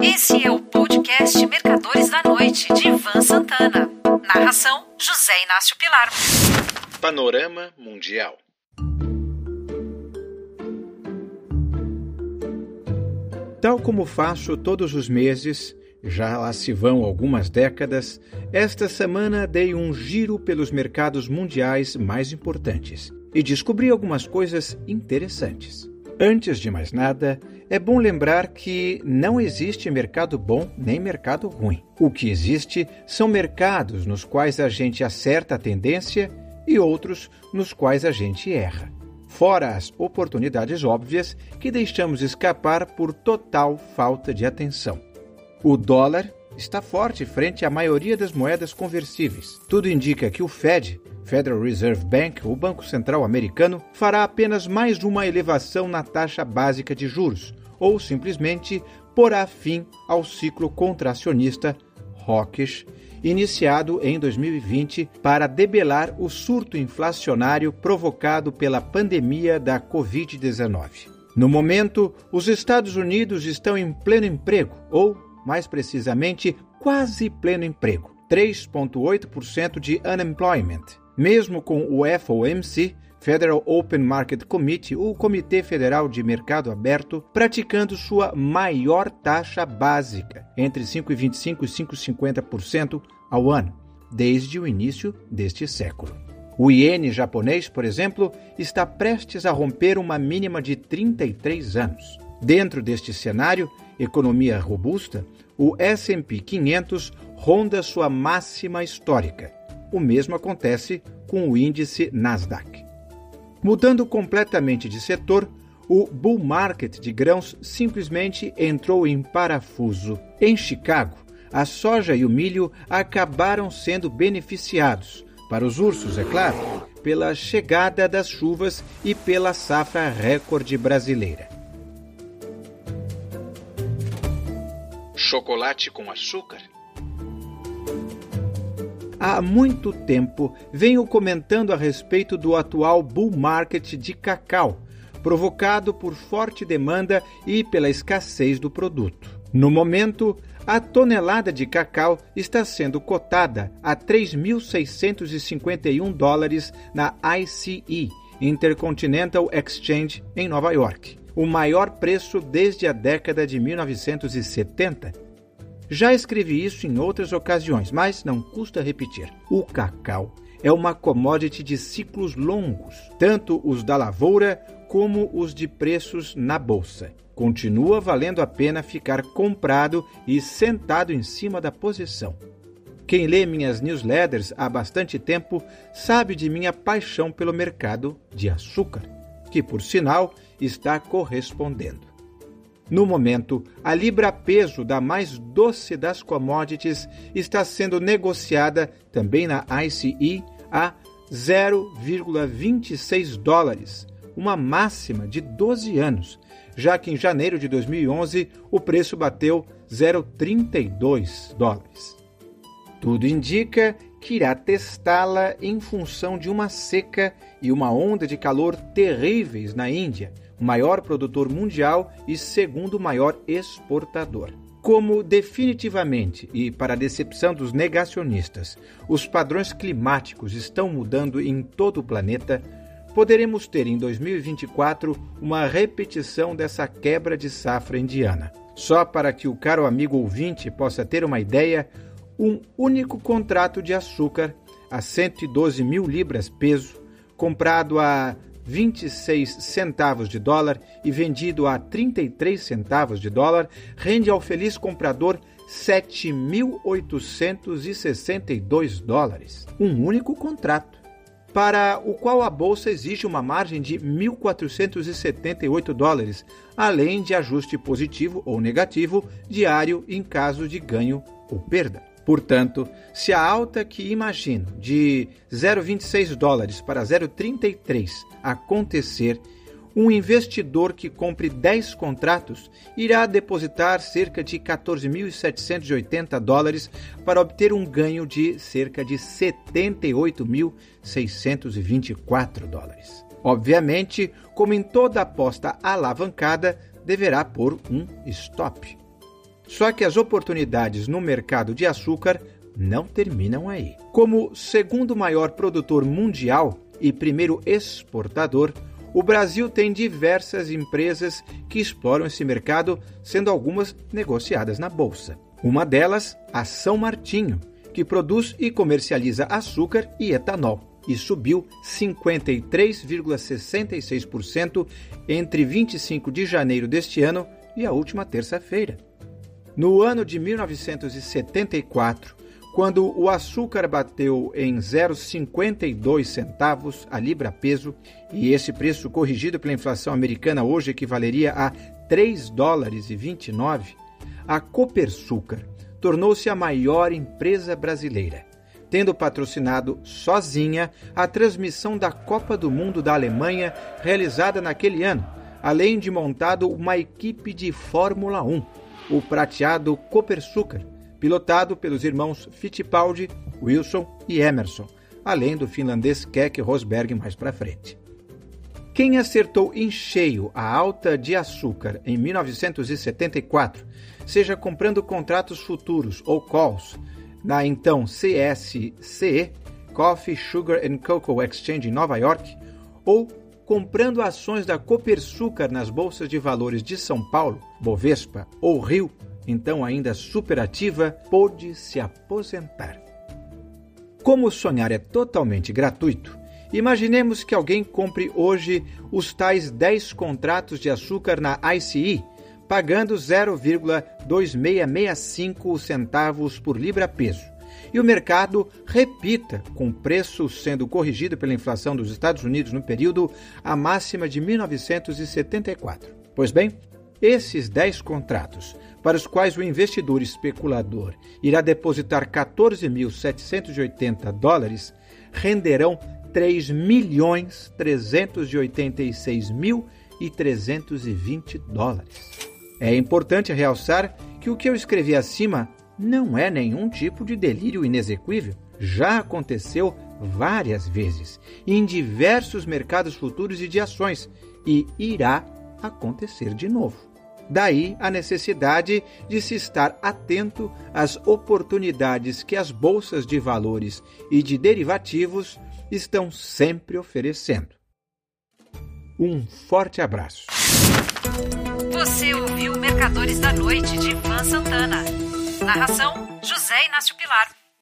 Esse é o podcast Mercadores da Noite, de Ivan Santana. Narração: José Inácio Pilar. Panorama Mundial. Tal como faço todos os meses, já lá se vão algumas décadas, esta semana dei um giro pelos mercados mundiais mais importantes e descobri algumas coisas interessantes. Antes de mais nada, é bom lembrar que não existe mercado bom nem mercado ruim. O que existe são mercados nos quais a gente acerta a tendência e outros nos quais a gente erra. Fora as oportunidades óbvias que deixamos escapar por total falta de atenção. O dólar está forte frente à maioria das moedas conversíveis. Tudo indica que o Fed Federal Reserve Bank, o Banco Central Americano, fará apenas mais uma elevação na taxa básica de juros, ou simplesmente porá fim ao ciclo contracionista hawkish iniciado em 2020 para debelar o surto inflacionário provocado pela pandemia da Covid-19. No momento, os Estados Unidos estão em pleno emprego, ou, mais precisamente, quase pleno emprego 3,8% de unemployment mesmo com o FOMC, Federal Open Market Committee, o Comitê Federal de Mercado Aberto, praticando sua maior taxa básica, entre 5,25% e 5,50% ao ano, desde o início deste século. O iene japonês, por exemplo, está prestes a romper uma mínima de 33 anos. Dentro deste cenário, economia robusta, o S&P 500 ronda sua máxima histórica, o mesmo acontece com o índice Nasdaq. Mudando completamente de setor, o bull market de grãos simplesmente entrou em parafuso. Em Chicago, a soja e o milho acabaram sendo beneficiados, para os ursos, é claro, pela chegada das chuvas e pela safra recorde brasileira. Chocolate com açúcar? Há muito tempo venho comentando a respeito do atual bull market de cacau, provocado por forte demanda e pela escassez do produto. No momento, a tonelada de cacau está sendo cotada a 3.651 dólares na ICE, Intercontinental Exchange, em Nova York, o maior preço desde a década de 1970 já escrevi isso em outras ocasiões, mas não custa repetir. O cacau é uma commodity de ciclos longos, tanto os da lavoura como os de preços na bolsa. Continua valendo a pena ficar comprado e sentado em cima da posição. Quem lê minhas newsletters há bastante tempo sabe de minha paixão pelo mercado de açúcar, que, por sinal, está correspondendo. No momento, a libra-peso da mais doce das commodities está sendo negociada também na ICE a 0,26 dólares, uma máxima de 12 anos, já que em janeiro de 2011 o preço bateu 0,32 dólares. Tudo indica que irá testá-la em função de uma seca e uma onda de calor terríveis na Índia, maior produtor mundial e segundo maior exportador. Como definitivamente e para a decepção dos negacionistas, os padrões climáticos estão mudando em todo o planeta, poderemos ter em 2024 uma repetição dessa quebra de safra indiana. Só para que o caro amigo ouvinte possa ter uma ideia, um único contrato de açúcar a 112 mil libras peso, comprado a 26 centavos de dólar e vendido a 33 centavos de dólar, rende ao feliz comprador 7.862 dólares. Um único contrato, para o qual a bolsa exige uma margem de 1.478 dólares, além de ajuste positivo ou negativo diário em caso de ganho ou perda. Portanto, se a alta que imagino de 0,26 dólares para 0,33 acontecer, um investidor que compre 10 contratos irá depositar cerca de 14.780 dólares para obter um ganho de cerca de 78.624 dólares. Obviamente, como em toda aposta alavancada, deverá pôr um stop. Só que as oportunidades no mercado de açúcar não terminam aí. Como segundo maior produtor mundial e primeiro exportador, o Brasil tem diversas empresas que exploram esse mercado, sendo algumas negociadas na bolsa. Uma delas, a São Martinho, que produz e comercializa açúcar e etanol e subiu 53,66% entre 25 de janeiro deste ano e a última terça-feira. No ano de 1974, quando o açúcar bateu em 0,52 centavos a libra peso, e esse preço corrigido pela inflação americana hoje equivaleria a 3 dólares e 29, a Copersucar tornou-se a maior empresa brasileira, tendo patrocinado sozinha a transmissão da Copa do Mundo da Alemanha realizada naquele ano, além de montado uma equipe de Fórmula 1, o prateado Copersucar pilotado pelos irmãos Fittipaldi, Wilson e Emerson, além do finlandês Keck Rosberg mais para frente. Quem acertou em cheio a alta de açúcar em 1974, seja comprando contratos futuros ou calls na então CSCE, Coffee, Sugar and Cocoa Exchange em Nova York, ou comprando ações da Copersucar nas bolsas de valores de São Paulo, Bovespa ou Rio, então ainda superativa, pôde se aposentar. Como sonhar é totalmente gratuito, imaginemos que alguém compre hoje os tais 10 contratos de açúcar na ICE, pagando 0,2665 centavos por libra-peso. E o mercado repita, com o preço sendo corrigido pela inflação dos Estados Unidos no período, a máxima de 1974. Pois bem, esses 10 contratos para os quais o investidor especulador irá depositar 14.780 dólares, renderão 3 milhões 386 mil 320 dólares. É importante realçar que o que eu escrevi acima não é nenhum tipo de delírio inexequível. Já aconteceu várias vezes em diversos mercados futuros e de ações e irá acontecer de novo. Daí a necessidade de se estar atento às oportunidades que as bolsas de valores e de derivativos estão sempre oferecendo. Um forte abraço. Você ouviu Mercadores da Noite de Ivan Santana. Narração: José Inácio Pilar.